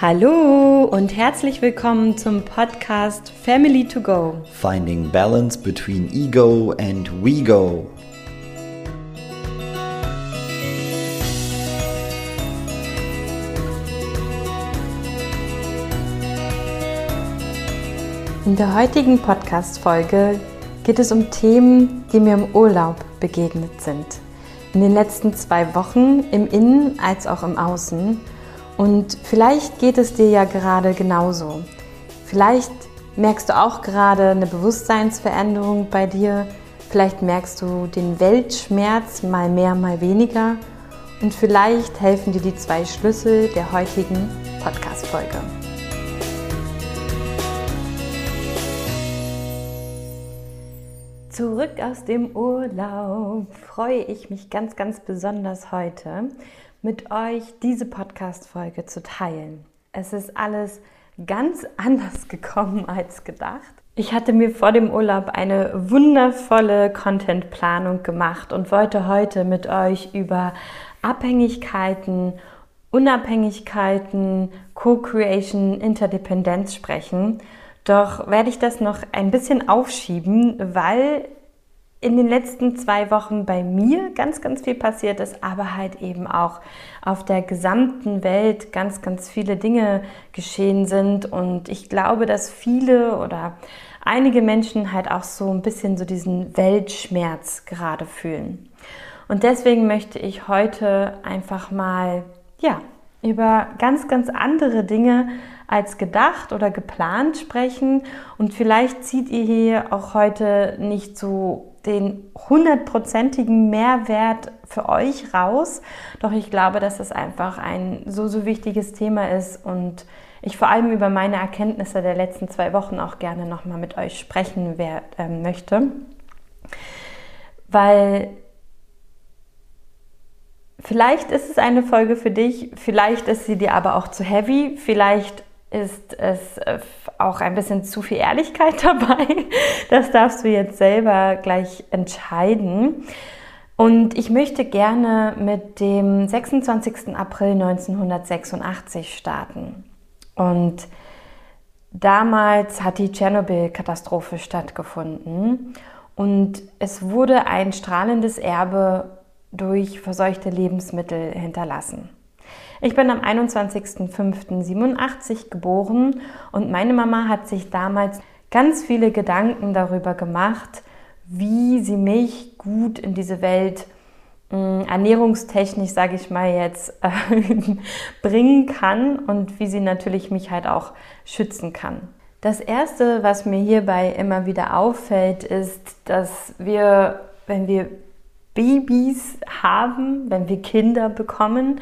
Hallo und herzlich willkommen zum Podcast Family to Go. Finding balance between ego and we go. In der heutigen Podcast-Folge geht es um Themen, die mir im Urlaub begegnet sind. In den letzten zwei Wochen im Innen als auch im Außen und vielleicht geht es dir ja gerade genauso. Vielleicht merkst du auch gerade eine Bewusstseinsveränderung bei dir. Vielleicht merkst du den Weltschmerz mal mehr, mal weniger. Und vielleicht helfen dir die zwei Schlüssel der heutigen Podcast-Folge. Zurück aus dem Urlaub freue ich mich ganz, ganz besonders heute, mit euch diese Podcast-Folge zu teilen. Es ist alles ganz anders gekommen als gedacht. Ich hatte mir vor dem Urlaub eine wundervolle Content-Planung gemacht und wollte heute mit euch über Abhängigkeiten, Unabhängigkeiten, Co-Creation, Interdependenz sprechen. Doch werde ich das noch ein bisschen aufschieben, weil in den letzten zwei Wochen bei mir ganz, ganz viel passiert ist, aber halt eben auch auf der gesamten Welt ganz, ganz viele Dinge geschehen sind. Und ich glaube, dass viele oder einige Menschen halt auch so ein bisschen so diesen Weltschmerz gerade fühlen. Und deswegen möchte ich heute einfach mal, ja, über ganz, ganz andere Dinge als gedacht oder geplant sprechen. Und vielleicht zieht ihr hier auch heute nicht so den hundertprozentigen Mehrwert für euch raus. Doch ich glaube, dass es einfach ein so, so wichtiges Thema ist und ich vor allem über meine Erkenntnisse der letzten zwei Wochen auch gerne nochmal mit euch sprechen wer, äh, möchte. Weil vielleicht ist es eine Folge für dich, vielleicht ist sie dir aber auch zu heavy, vielleicht ist es äh, auch ein bisschen zu viel Ehrlichkeit dabei. Das darfst du jetzt selber gleich entscheiden. Und ich möchte gerne mit dem 26. April 1986 starten. Und damals hat die Tschernobyl-Katastrophe stattgefunden und es wurde ein strahlendes Erbe durch verseuchte Lebensmittel hinterlassen. Ich bin am 21.05.87 geboren und meine Mama hat sich damals ganz viele Gedanken darüber gemacht, wie sie mich gut in diese Welt äh, ernährungstechnisch, sage ich mal jetzt, äh, bringen kann und wie sie natürlich mich halt auch schützen kann. Das Erste, was mir hierbei immer wieder auffällt, ist, dass wir, wenn wir Babys haben, wenn wir Kinder bekommen,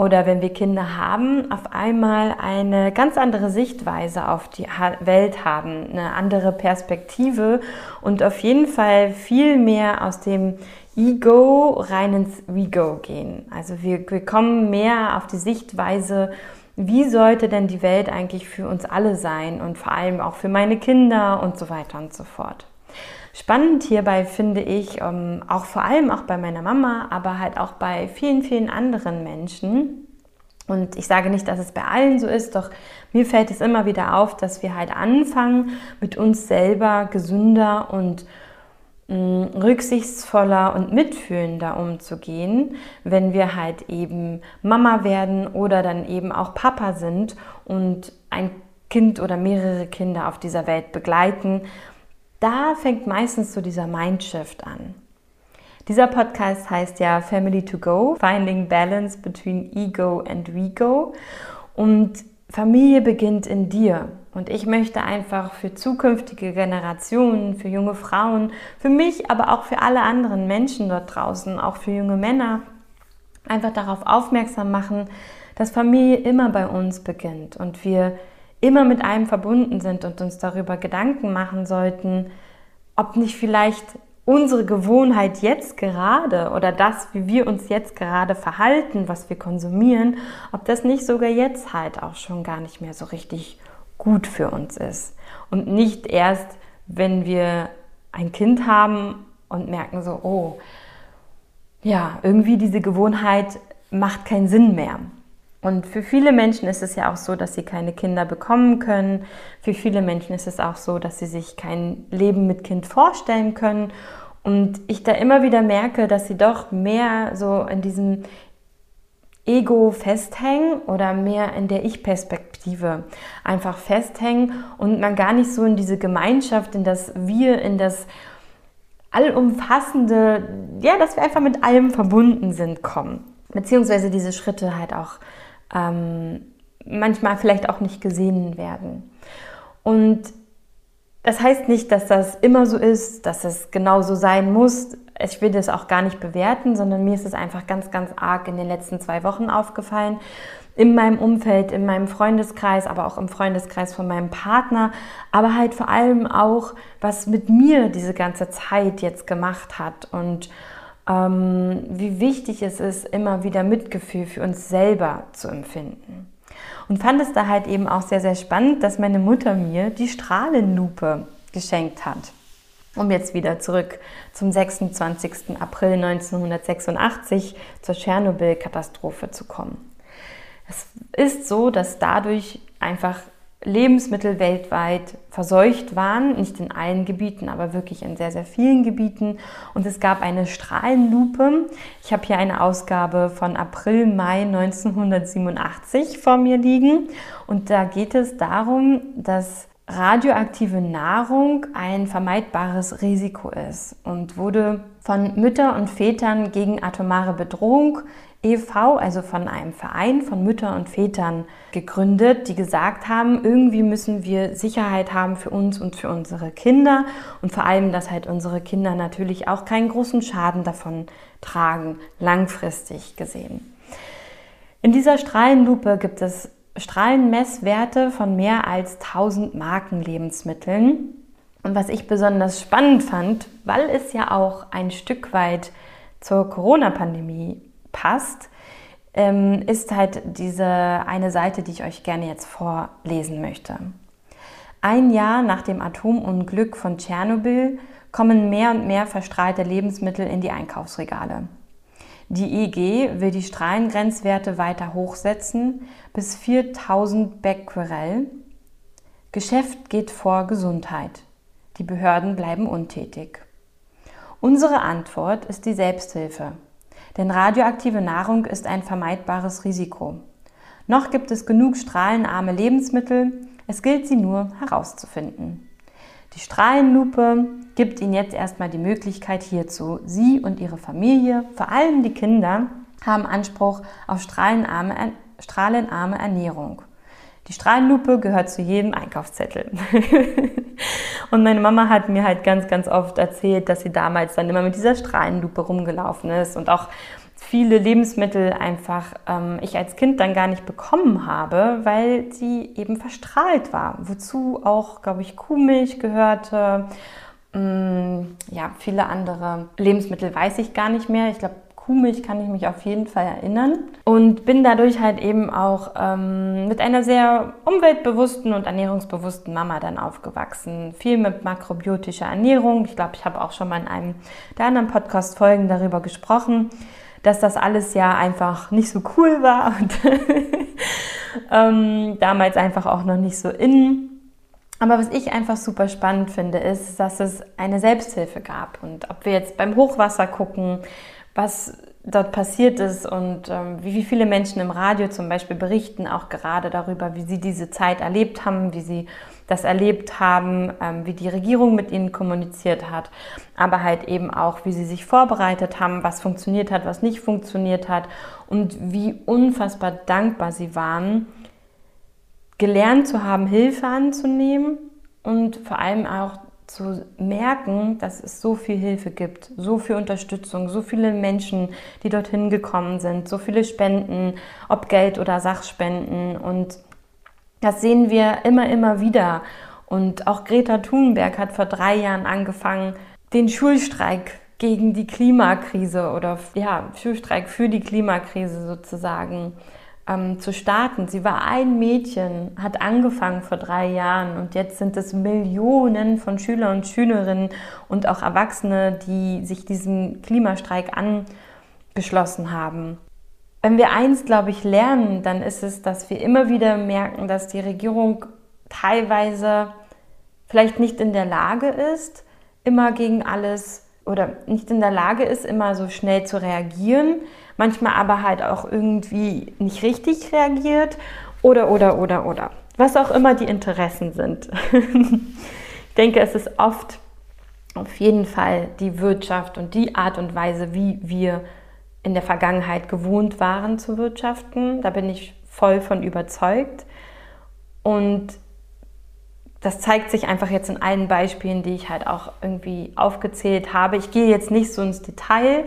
oder wenn wir Kinder haben, auf einmal eine ganz andere Sichtweise auf die Welt haben, eine andere Perspektive und auf jeden Fall viel mehr aus dem Ego rein ins We-Go gehen. Also wir, wir kommen mehr auf die Sichtweise, wie sollte denn die Welt eigentlich für uns alle sein und vor allem auch für meine Kinder und so weiter und so fort. Spannend hierbei finde ich, ähm, auch vor allem auch bei meiner Mama, aber halt auch bei vielen, vielen anderen Menschen, und ich sage nicht, dass es bei allen so ist, doch mir fällt es immer wieder auf, dass wir halt anfangen, mit uns selber gesünder und mh, mm, rücksichtsvoller und mitfühlender umzugehen, wenn wir halt eben Mama werden oder dann eben auch Papa sind und ein Kind oder mehrere Kinder auf dieser Welt begleiten da fängt meistens so dieser Mindshift an. Dieser Podcast heißt ja Family to Go, Finding Balance Between Ego and We Go. Und Familie beginnt in dir. Und ich möchte einfach für zukünftige Generationen, für junge Frauen, für mich, aber auch für alle anderen Menschen dort draußen, auch für junge Männer, einfach darauf aufmerksam machen, dass Familie immer bei uns beginnt und wir immer mit einem verbunden sind und uns darüber Gedanken machen sollten, ob nicht vielleicht unsere Gewohnheit jetzt gerade oder das, wie wir uns jetzt gerade verhalten, was wir konsumieren, ob das nicht sogar jetzt halt auch schon gar nicht mehr so richtig gut für uns ist. Und nicht erst, wenn wir ein Kind haben und merken so, oh, ja, irgendwie diese Gewohnheit macht keinen Sinn mehr. Und für viele Menschen ist es ja auch so, dass sie keine Kinder bekommen können. Für viele Menschen ist es auch so, dass sie sich kein Leben mit Kind vorstellen können. Und ich da immer wieder merke, dass sie doch mehr so in diesem Ego festhängen oder mehr in der Ich-Perspektive einfach festhängen und man gar nicht so in diese Gemeinschaft, in das Wir, in das allumfassende, ja, dass wir einfach mit allem verbunden sind, kommen. Beziehungsweise diese Schritte halt auch ähm, manchmal vielleicht auch nicht gesehen werden. Und das heißt nicht, dass das immer so ist, dass es genau so sein muss. Ich will das auch gar nicht bewerten, sondern mir ist es einfach ganz, ganz arg in den letzten zwei Wochen aufgefallen. In meinem Umfeld, in meinem Freundeskreis, aber auch im Freundeskreis von meinem Partner, aber halt vor allem auch, was mit mir diese ganze Zeit jetzt gemacht hat und ähm, wie wichtig es ist, immer wieder Mitgefühl für uns selber zu empfinden. Und fand es da halt eben auch sehr, sehr spannend, dass meine Mutter mir die Strahlenlupe geschenkt hat. Um jetzt wieder zurück zum 26. April 1986 zur Tschernobyl-Katastrophe zu kommen. Es ist so, dass dadurch einfach Lebensmittel weltweit verseucht waren, nicht in allen Gebieten, aber wirklich in sehr, sehr vielen Gebieten. Und es gab eine Strahlenlupe. Ich habe hier eine Ausgabe von April, Mai 1987 vor mir liegen. Und da geht es darum, dass radioaktive Nahrung ein vermeidbares Risiko ist und wurde von Müttern und Vätern gegen atomare Bedrohung e.V., also von einem Verein von Müttern und Vätern gegründet, die gesagt haben, irgendwie müssen wir Sicherheit haben für uns und für unsere Kinder und vor allem, dass halt unsere Kinder natürlich auch keinen großen Schaden davon tragen, langfristig gesehen. In dieser Strahlenlupe gibt es Strahlenmesswerte von mehr als 1000 Markenlebensmitteln. Und was ich besonders spannend fand, weil es ja auch ein Stück weit zur Corona-Pandemie passt, ähm, ist halt diese eine Seite, die ich euch gerne jetzt vorlesen möchte. Ein Jahr nach dem Atomunglück von Tschernobyl kommen mehr und mehr verstrahlte Lebensmittel in die Einkaufsregale. Die EG will die Strahlengrenzwerte weiter hochsetzen bis 4000 Becquerel. Geschäft geht vor Gesundheit. Die Behörden bleiben untätig. Unsere Antwort ist die Selbsthilfe. Denn radioaktive Nahrung ist ein vermeidbares Risiko. Noch gibt es genug strahlenarme Lebensmittel, es gilt sie nur herauszufinden. Die Strahlenlupe gibt Ihnen jetzt erstmal die Möglichkeit hierzu. Sie und Ihre Familie, vor allem die Kinder, haben Anspruch auf strahlenarme, strahlenarme Ernährung. Die Strahlenlupe gehört zu jedem Einkaufszettel. und meine Mama hat mir halt ganz, ganz oft erzählt, dass sie damals dann immer mit dieser Strahlenlupe rumgelaufen ist und auch viele Lebensmittel einfach ähm, ich als Kind dann gar nicht bekommen habe, weil sie eben verstrahlt war. Wozu auch, glaube ich, Kuhmilch gehörte. Ähm, ja, viele andere Lebensmittel weiß ich gar nicht mehr. Ich glaube, Kuhmilch kann ich mich auf jeden Fall erinnern und bin dadurch halt eben auch ähm, mit einer sehr umweltbewussten und ernährungsbewussten Mama dann aufgewachsen. Viel mit makrobiotischer Ernährung. Ich glaube, ich habe auch schon mal in einem der anderen Podcast-Folgen darüber gesprochen, dass das alles ja einfach nicht so cool war und ähm, damals einfach auch noch nicht so in. Aber was ich einfach super spannend finde, ist, dass es eine Selbsthilfe gab. Und ob wir jetzt beim Hochwasser gucken, was dort passiert ist und ähm, wie, viele Menschen im Radio zum Beispiel berichten auch gerade darüber, wie sie diese Zeit erlebt haben, wie sie das erlebt haben, ähm, wie die Regierung mit ihnen kommuniziert hat, aber halt eben auch, wie sie sich vorbereitet haben, was funktioniert hat, was nicht funktioniert hat und wie unfassbar dankbar sie waren, gelernt zu haben, Hilfe anzunehmen und vor allem auch zu merken, dass es so viel Hilfe gibt, so viel Unterstützung, so viele Menschen, die dorthin gekommen sind, so viele Spenden, ob Geld oder Sachspenden. Und das sehen wir immer, immer wieder. Und auch Greta Thunberg hat vor drei Jahren angefangen, den Schulstreik gegen die Klimakrise oder ja, Schulstreik für die Klimakrise sozusagen ähm, zu starten. Sie war ein Mädchen, hat angefangen vor drei Jahren und jetzt sind es Millionen von Schüler und Schülerinnen und auch Erwachsene, die sich diesem Klimastreik angeschlossen haben. wenn wir eins, glaube ich, lernen, dann ist es, dass wir immer wieder merken, dass die Regierung teilweise vielleicht nicht in der Lage ist, immer gegen alles oder nicht in der Lage ist, immer so schnell zu reagieren, manchmal aber halt auch irgendwie nicht richtig reagiert oder, oder, oder, oder. Was auch immer die Interessen sind. ich denke, es ist oft auf jeden Fall die Wirtschaft und die Art und Weise, wie wir in der Vergangenheit gewohnt waren zu wirtschaften. Da bin ich voll von überzeugt. Und das zeigt sich einfach jetzt in allen Beispielen, die ich halt auch irgendwie aufgezählt habe. Ich gehe jetzt nicht so ins Detail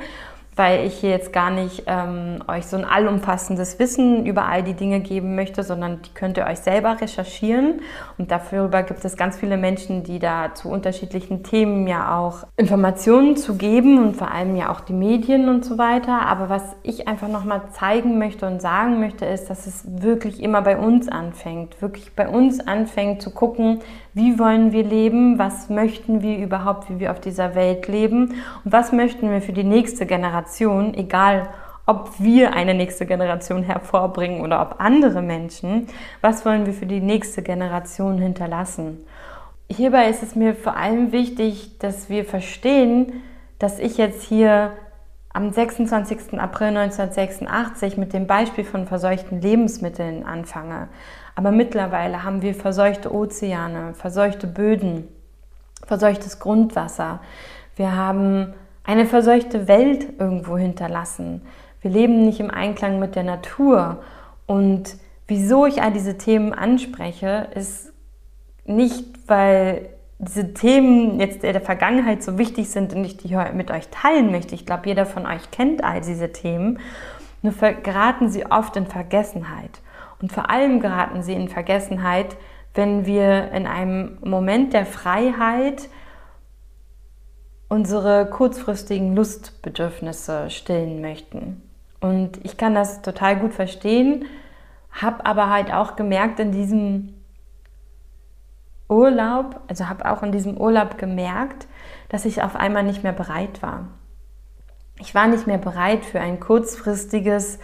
weil ich hier jetzt gar nicht ähm, euch so ein allumfassendes Wissen über all die Dinge geben möchte, sondern die könnt ihr euch selber recherchieren. Und darüber gibt es ganz viele Menschen, die da zu unterschiedlichen Themen ja auch Informationen zu geben und vor allem ja auch die Medien und so weiter. Aber was ich einfach nochmal zeigen möchte und sagen möchte, ist, dass es wirklich immer bei uns anfängt. Wirklich bei uns anfängt zu gucken, wie wollen wir leben, was möchten wir überhaupt, wie wir auf dieser Welt leben und was möchten wir für die nächste Generation, egal ob wir eine nächste Generation hervorbringen oder ob andere Menschen, was wollen wir für die nächste Generation hinterlassen. Hierbei ist es mir vor allem wichtig, dass wir verstehen, dass ich jetzt hier am 26. April 1986 mit dem Beispiel von verseuchten Lebensmitteln anfange. Aber mittlerweile haben wir verseuchte Ozeane, verseuchte Böden, verseuchtes Grundwasser. Wir haben eine verseuchte Welt irgendwo hinterlassen. Wir leben nicht im Einklang mit der Natur. Und wieso ich all diese Themen anspreche, ist nicht, weil diese Themen jetzt der Vergangenheit so wichtig sind und ich die mit euch teilen möchte. Ich glaube, jeder von euch kennt all diese Themen. Nur geraten sie oft in Vergessenheit. Und vor allem geraten sie in Vergessenheit, wenn wir in einem Moment der Freiheit unsere kurzfristigen Lustbedürfnisse stillen möchten. Und ich kann das total gut verstehen, habe aber halt auch gemerkt in diesem Urlaub, also habe auch in diesem Urlaub gemerkt, dass ich auf einmal nicht mehr bereit war. Ich war nicht mehr bereit für ein kurzfristiges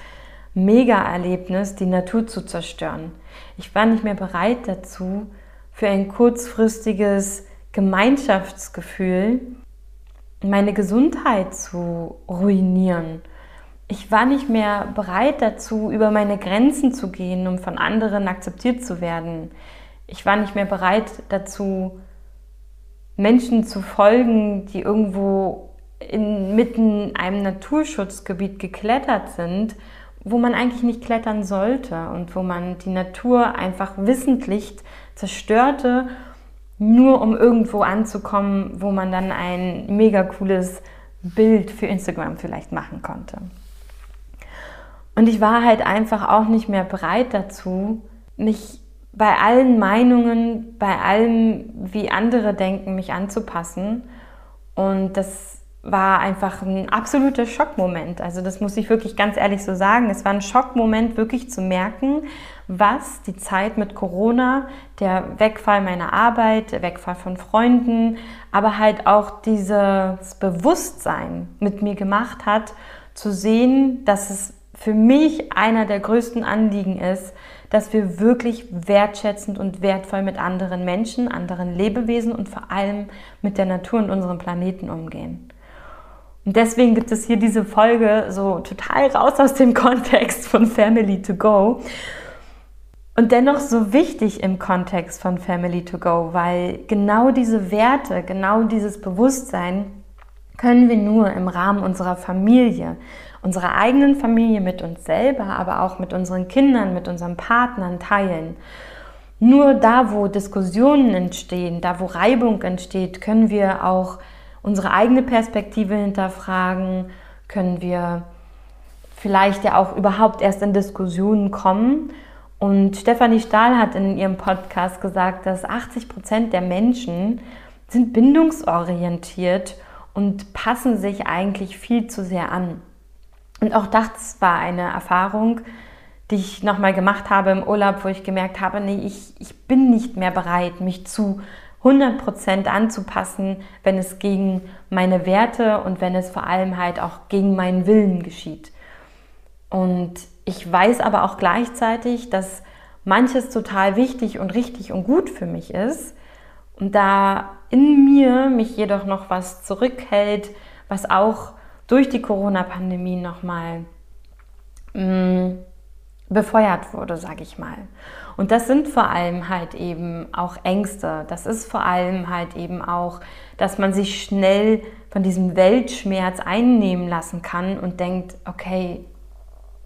Mega-Erlebnis, die Natur zu zerstören. Ich war nicht mehr bereit dazu, für ein kurzfristiges Gemeinschaftsgefühl meine Gesundheit zu ruinieren. Ich war nicht mehr bereit dazu, über meine Grenzen zu gehen, um von anderen akzeptiert zu werden. Ich war nicht mehr bereit dazu, Menschen zu folgen, die irgendwo inmitten einem Naturschutzgebiet geklettert sind wo man eigentlich nicht klettern sollte und wo man die Natur einfach wissentlich zerstörte, nur um irgendwo anzukommen, wo man dann ein mega cooles Bild für Instagram vielleicht machen konnte. Und ich war halt einfach auch nicht mehr bereit dazu, mich bei allen Meinungen, bei allem, wie andere denken, mich anzupassen. Und das war einfach ein absoluter Schockmoment. Also das muss ich wirklich ganz ehrlich so sagen. Es war ein Schockmoment, wirklich zu merken, was die Zeit mit Corona, der Wegfall meiner Arbeit, der Wegfall von Freunden, aber halt auch dieses Bewusstsein mit mir gemacht hat, zu sehen, dass es für mich einer der größten Anliegen ist, dass wir wirklich wertschätzend und wertvoll mit anderen Menschen, anderen Lebewesen und vor allem mit der Natur und unserem Planeten umgehen. Und deswegen gibt es hier diese Folge so total raus aus dem Kontext von Family to Go. Und dennoch so wichtig im Kontext von Family to Go, weil genau diese Werte, genau dieses Bewusstsein können wir nur im Rahmen unserer Familie, unserer eigenen Familie mit uns selber, aber auch mit unseren Kindern, mit unseren Partnern teilen. Nur da, wo Diskussionen entstehen, da, wo Reibung entsteht, können wir auch unsere eigene Perspektive hinterfragen, können wir vielleicht ja auch überhaupt erst in Diskussionen kommen. Und Stefanie Stahl hat in ihrem Podcast gesagt, dass 80 Prozent der Menschen sind bindungsorientiert und passen sich eigentlich viel zu sehr an. Und auch das war eine Erfahrung, die ich nochmal gemacht habe im Urlaub, wo ich gemerkt habe, nee, ich, ich bin nicht mehr bereit, mich zu 100% anzupassen, wenn es gegen meine Werte und wenn es vor allem halt auch gegen meinen Willen geschieht. Und ich weiß aber auch gleichzeitig, dass manches total wichtig und richtig und gut für mich ist. Und da in mir mich jedoch noch was zurückhält, was auch durch die Corona-Pandemie nochmal mm, befeuert wurde, sage ich mal. Und das sind vor allem halt eben auch Ängste. Das ist vor allem halt eben auch, dass man sich schnell von diesem Weltschmerz einnehmen lassen kann und denkt, okay,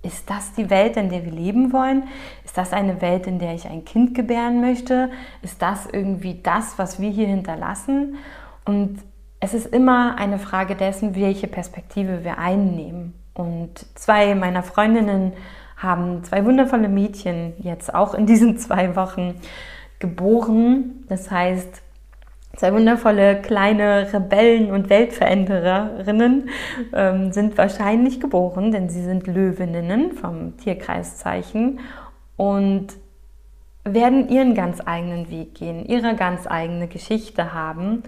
ist das die Welt, in der wir leben wollen? Ist das eine Welt, in der ich ein Kind gebären möchte? Ist das irgendwie das, was wir hier hinterlassen? Und es ist immer eine Frage dessen, welche Perspektive wir einnehmen. Und zwei meiner Freundinnen haben zwei wundervolle Mädchen jetzt auch in diesen zwei Wochen geboren. Das heißt, Zwei wundervolle kleine Rebellen und Weltverändererinnen ähm, sind wahrscheinlich geboren, denn sie sind Löwinnen vom Tierkreiszeichen und werden ihren ganz eigenen Weg gehen, ihre ganz eigene Geschichte haben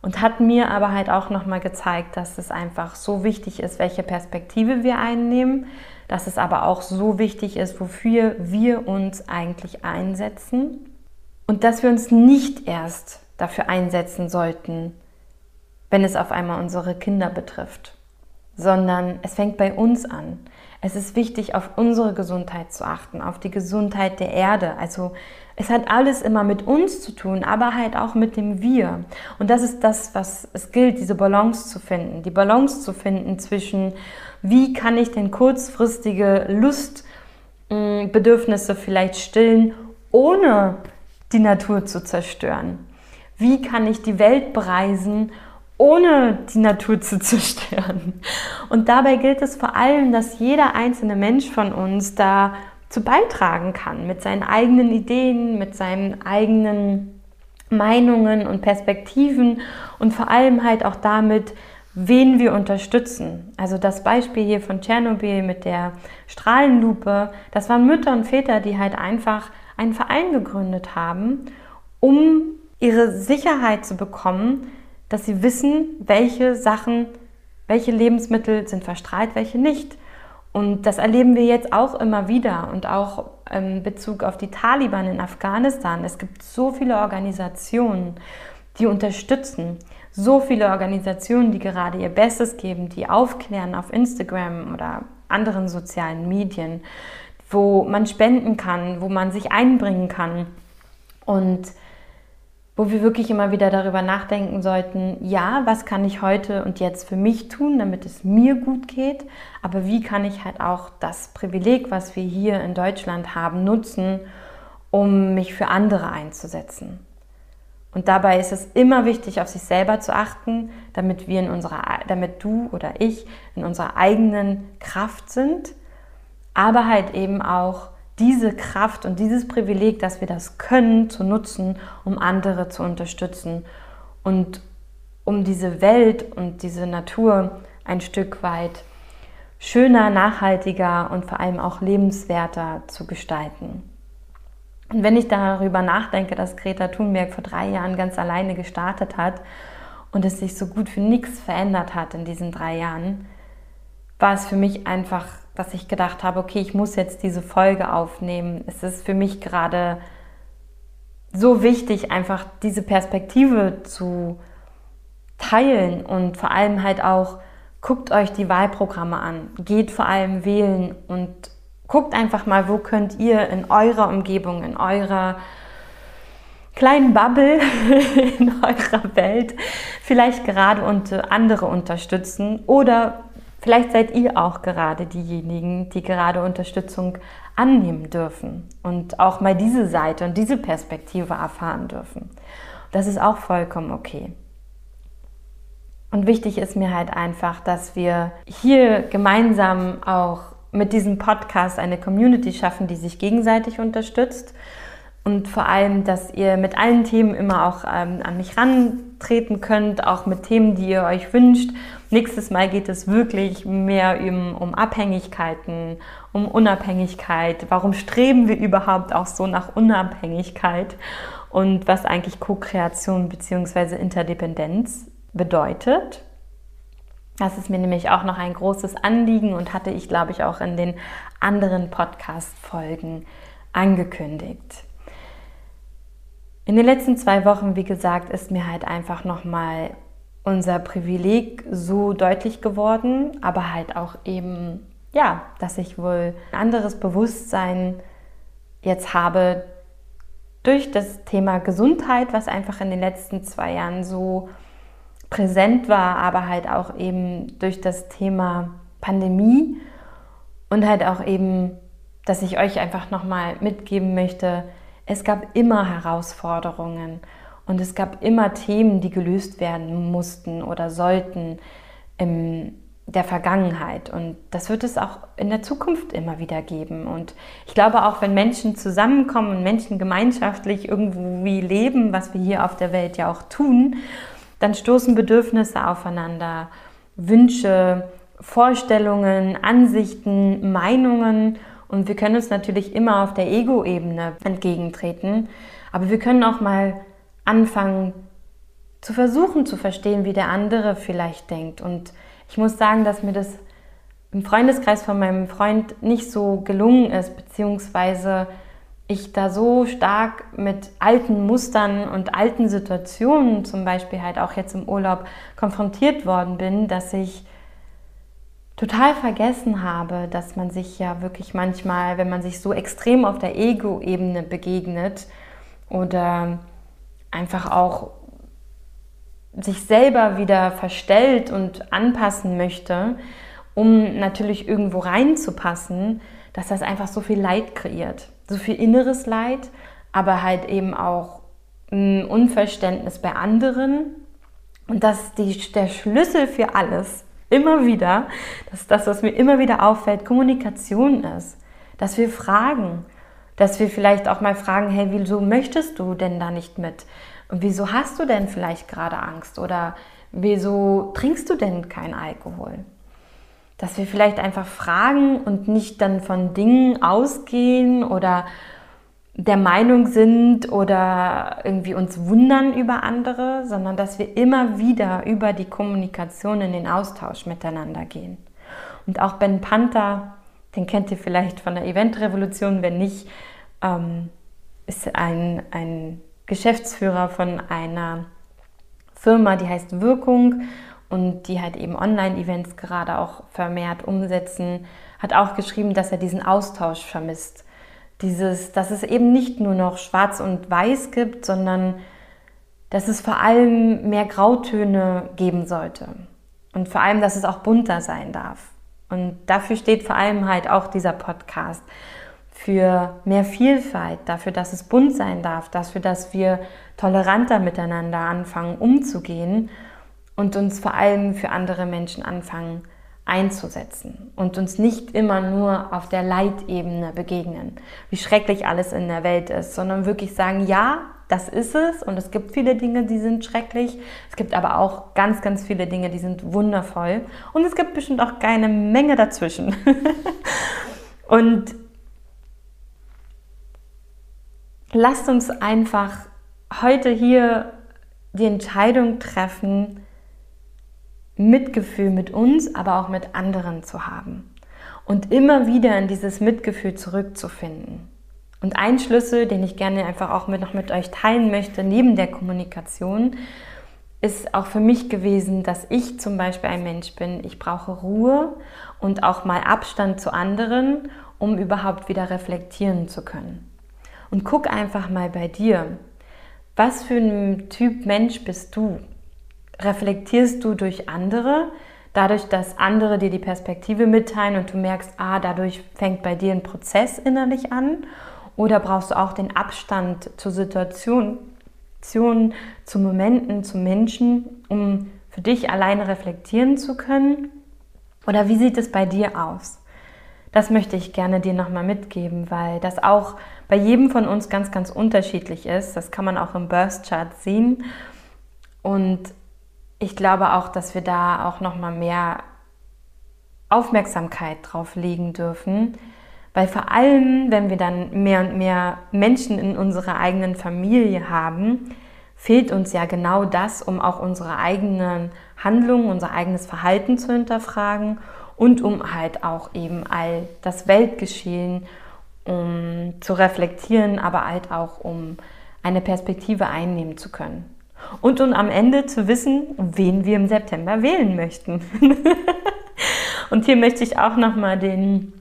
und hat mir aber halt auch nochmal gezeigt, dass es einfach so wichtig ist, welche Perspektive wir einnehmen, dass es aber auch so wichtig ist, wofür wir uns eigentlich einsetzen und dass wir uns nicht erst dafür einsetzen sollten, wenn es auf einmal unsere Kinder betrifft, sondern es fängt bei uns an. Es ist wichtig, auf unsere Gesundheit zu achten, auf die Gesundheit der Erde. Also es hat alles immer mit uns zu tun, aber halt auch mit dem Wir. Und das ist das, was es gilt, diese Balance zu finden. Die Balance zu finden zwischen, wie kann ich denn kurzfristige Lustbedürfnisse vielleicht stillen, ohne die Natur zu zerstören. Wie kann ich die Welt bereisen, ohne die Natur zu zerstören? Und dabei gilt es vor allem, dass jeder einzelne Mensch von uns da zu beitragen kann mit seinen eigenen Ideen, mit seinen eigenen Meinungen und Perspektiven und vor allem halt auch damit, wen wir unterstützen. Also das Beispiel hier von Tschernobyl mit der Strahlenlupe, das waren Mütter und Väter, die halt einfach einen Verein gegründet haben, um ihre Sicherheit zu bekommen, dass sie wissen, welche Sachen, welche Lebensmittel sind verstrahlt, welche nicht. Und das erleben wir jetzt auch immer wieder und auch in Bezug auf die Taliban in Afghanistan. Es gibt so viele Organisationen, die unterstützen, so viele Organisationen, die gerade ihr Bestes geben, die aufklären auf Instagram oder anderen sozialen Medien, wo man spenden kann, wo man sich einbringen kann. Und wo wir wirklich immer wieder darüber nachdenken sollten, ja, was kann ich heute und jetzt für mich tun, damit es mir gut geht, aber wie kann ich halt auch das Privileg, was wir hier in Deutschland haben, nutzen, um mich für andere einzusetzen. Und dabei ist es immer wichtig, auf sich selber zu achten, damit wir in unserer, damit du oder ich in unserer eigenen Kraft sind, aber halt eben auch diese Kraft und dieses Privileg, dass wir das können, zu nutzen, um andere zu unterstützen und um diese Welt und diese Natur ein Stück weit schöner, nachhaltiger und vor allem auch lebenswerter zu gestalten. Und wenn ich darüber nachdenke, dass Greta Thunberg vor drei Jahren ganz alleine gestartet hat und es sich so gut für nichts verändert hat in diesen drei Jahren, war es für mich einfach dass ich gedacht habe, okay, ich muss jetzt diese Folge aufnehmen. Es ist für mich gerade so wichtig, einfach diese Perspektive zu teilen und vor allem halt auch, guckt euch die Wahlprogramme an, geht vor allem wählen und guckt einfach mal, wo könnt ihr in eurer Umgebung, in eurer kleinen Bubble in eurer Welt vielleicht gerade und andere unterstützen oder Vielleicht seid ihr auch gerade diejenigen, die gerade Unterstützung annehmen dürfen und auch mal diese Seite und diese Perspektive erfahren dürfen. Das ist auch vollkommen okay. Und wichtig ist mir halt einfach, dass wir hier gemeinsam auch mit diesem Podcast eine Community schaffen, die sich gegenseitig unterstützt und vor allem, dass ihr mit allen Themen immer auch ähm, an mich rantreten könnt, auch mit Themen, die ihr euch wünscht. Nächstes Mal geht es wirklich mehr um, um Abhängigkeiten, um Unabhängigkeit. Warum streben wir überhaupt auch so nach Unabhängigkeit und was eigentlich Co-Kreation bzw. Interdependenz bedeutet? Das ist mir nämlich auch noch ein großes Anliegen und hatte ich, glaube ich, auch in den anderen Podcast-Folgen angekündigt. In den letzten zwei Wochen, wie gesagt, ist mir halt einfach nochmal unser Privileg so deutlich geworden, aber halt auch eben, ja, dass ich wohl ein anderes Bewusstsein jetzt habe durch das Thema Gesundheit, was einfach in den letzten zwei Jahren so präsent war, aber halt auch eben durch das Thema Pandemie und halt auch eben, dass ich euch einfach nochmal mitgeben möchte, es gab immer Herausforderungen und es gab immer Themen, die gelöst werden mussten oder sollten in der Vergangenheit. Und das wird es auch in der Zukunft immer wieder geben. Und ich glaube auch, wenn Menschen zusammenkommen und Menschen gemeinschaftlich irgendwie leben, was wir hier auf der Welt ja auch tun, dann stoßen Bedürfnisse aufeinander, Wünsche, Vorstellungen, Ansichten, Meinungen. Und wir können uns natürlich immer auf der Ego-Ebene entgegentreten. Aber wir können auch mal anfangen zu versuchen zu verstehen, wie der andere vielleicht denkt. Und ich muss sagen, dass mir das im Freundeskreis von meinem Freund nicht so gelungen ist, beziehungsweise ich da so stark mit alten Mustern und alten Situationen, zum Beispiel halt auch jetzt im Urlaub, konfrontiert worden bin, dass ich total vergessen habe, dass man sich ja wirklich manchmal, wenn man sich so extrem auf der Ego-Ebene begegnet oder einfach auch sich selber wieder verstellt und anpassen möchte, um natürlich irgendwo reinzupassen, dass das einfach so viel Leid kreiert. So viel inneres Leid, aber halt eben auch ein Unverständnis bei anderen. Und dass die, der Schlüssel für alles immer wieder, dass das, was mir immer wieder auffällt, Kommunikation ist. Dass wir fragen, dass wir vielleicht auch mal fragen, hey, wieso möchtest du denn da nicht mit? Und wieso hast du denn vielleicht gerade Angst? Oder wieso trinkst du denn kein Alkohol? Dass wir vielleicht einfach fragen und nicht dann von Dingen ausgehen oder der Meinung sind oder irgendwie uns wundern über andere, sondern dass wir immer wieder über die Kommunikation in den Austausch miteinander gehen. Und auch Ben Panther, den kennt ihr vielleicht von der Eventrevolution, wenn nicht, ähm, ist ein, ein Geschäftsführer von einer Firma, die heißt Wirkung und die halt eben Online-Events gerade auch vermehrt umsetzen, hat auch geschrieben, dass er diesen Austausch vermisst. Dieses, dass es eben nicht nur noch schwarz und weiß gibt, sondern dass es vor allem mehr Grautöne geben sollte. Und vor allem, dass es auch bunter sein darf. Und dafür steht vor allem halt auch dieser Podcast für mehr Vielfalt, dafür, dass es bunt sein darf, dafür, dass wir toleranter miteinander anfangen umzugehen und uns vor allem für andere Menschen anfangen einzusetzen und uns nicht immer nur auf der Leitebene begegnen, wie schrecklich alles in der Welt ist, sondern wirklich sagen, ja, das ist es und es gibt viele Dinge, die sind schrecklich, es gibt aber auch ganz, ganz viele Dinge, die sind wundervoll und es gibt bestimmt auch keine Menge dazwischen. und lasst uns einfach heute hier die Entscheidung treffen, Mitgefühl mit uns, aber auch mit anderen zu haben und immer wieder in dieses Mitgefühl zurückzufinden. Und ein Schlüssel, den ich gerne einfach auch mit, noch mit euch teilen möchte, neben der Kommunikation, ist auch für mich gewesen, dass ich zum Beispiel ein Mensch bin. Ich brauche Ruhe und auch mal Abstand zu anderen, um überhaupt wieder reflektieren zu können. Und guck einfach mal bei dir, was für ein Typ Mensch bist du? Reflektierst du durch andere, dadurch, dass andere dir die Perspektive mitteilen und du merkst, ah, dadurch fängt bei dir ein Prozess innerlich an? Oder brauchst du auch den Abstand zur Situation, zu Momenten, zu Menschen, um für dich alleine reflektieren zu können? Oder wie sieht es bei dir aus? Das möchte ich gerne dir nochmal mitgeben, weil das auch bei jedem von uns ganz, ganz unterschiedlich ist. Das kann man auch im Burst Chart sehen. Und ich glaube auch, dass wir da auch nochmal mehr Aufmerksamkeit drauf legen dürfen, weil vor allem, wenn wir dann mehr und mehr Menschen in unserer eigenen Familie haben, fehlt uns ja genau das, um auch unsere eigenen Handlungen, unser eigenes Verhalten zu hinterfragen und um halt auch eben all das Weltgeschehen um zu reflektieren, aber halt auch um eine Perspektive einnehmen zu können. Und um am Ende zu wissen, wen wir im September wählen möchten. und hier möchte ich auch nochmal den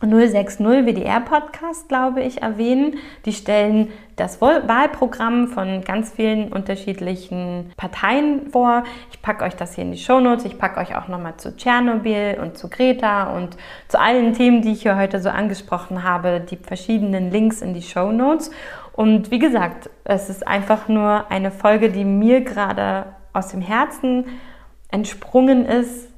060 WDR Podcast, glaube ich, erwähnen. Die stellen das Wahlprogramm von ganz vielen unterschiedlichen Parteien vor. Ich packe euch das hier in die Shownotes. Ich packe euch auch nochmal zu Tschernobyl und zu Greta und zu allen Themen, die ich hier heute so angesprochen habe, die verschiedenen Links in die Shownotes. Und wie gesagt, es ist einfach nur eine Folge, die mir gerade aus dem Herzen entsprungen ist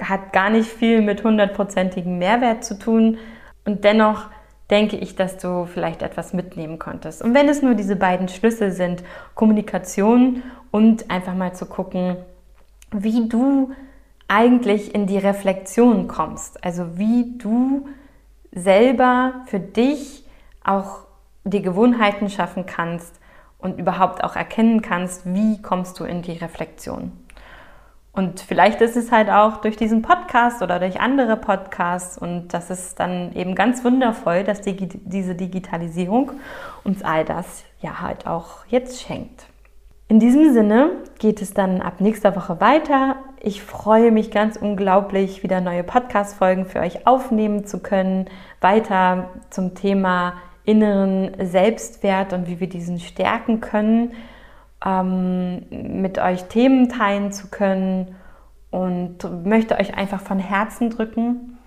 hat gar nicht viel mit hundertprozentigem Mehrwert zu tun. Und dennoch denke ich, dass du vielleicht etwas mitnehmen konntest. Und wenn es nur diese beiden Schlüssel sind, Kommunikation und einfach mal zu gucken, wie du eigentlich in die Reflexion kommst. Also wie du selber für dich auch die Gewohnheiten schaffen kannst und überhaupt auch erkennen kannst, wie kommst du in die Reflexion. Und vielleicht ist es halt auch durch diesen Podcast oder durch andere Podcasts und das ist dann eben ganz wundervoll, dass die, diese Digitalisierung uns all das ja halt auch jetzt schenkt. In diesem Sinne geht es dann ab nächster Woche weiter. Ich freue mich ganz unglaublich, wieder neue Podcast-Folgen für euch aufnehmen zu können. Weiter zum Thema inneren Selbstwert und wie wir diesen stärken können ähm, mit euch Themen teilen zu können und möchte euch einfach von Herzen drücken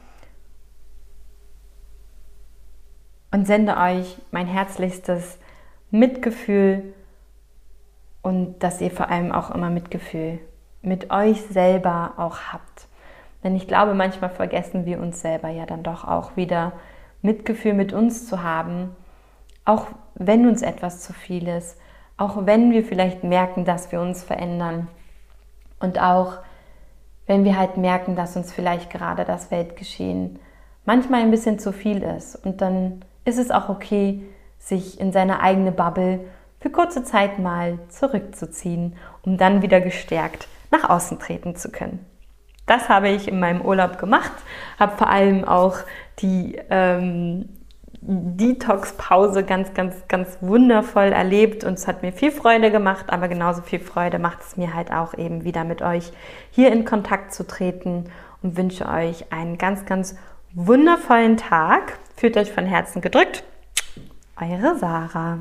und sende euch mein herzlichstes Mitgefühl und dass ihr vor allem auch immer Mitgefühl mit euch selber auch habt. Denn ich glaube, manchmal vergessen wir uns selber ja dann doch auch wieder Mitgefühl mit uns zu haben, auch wenn uns etwas zu viel ist, auch wenn wir vielleicht merken, dass wir uns verändern und auch wenn wir halt merken, dass uns vielleicht gerade das Weltgeschehen manchmal ein bisschen zu viel ist. Und dann ist es auch okay, sich in seine eigene Bubble für kurze Zeit mal zurückzuziehen, um dann wieder gestärkt nach außen treten zu können. Das habe ich in meinem Urlaub gemacht, habe vor allem auch die ähm, Detox-Pause ganz, ganz, ganz wundervoll erlebt und es hat mir viel Freude gemacht, aber genauso viel Freude macht es mir halt auch eben wieder mit euch hier in Kontakt zu treten und wünsche euch einen ganz, ganz wundervollen Tag. Fühlt euch von Herzen gedrückt. Eure Sarah.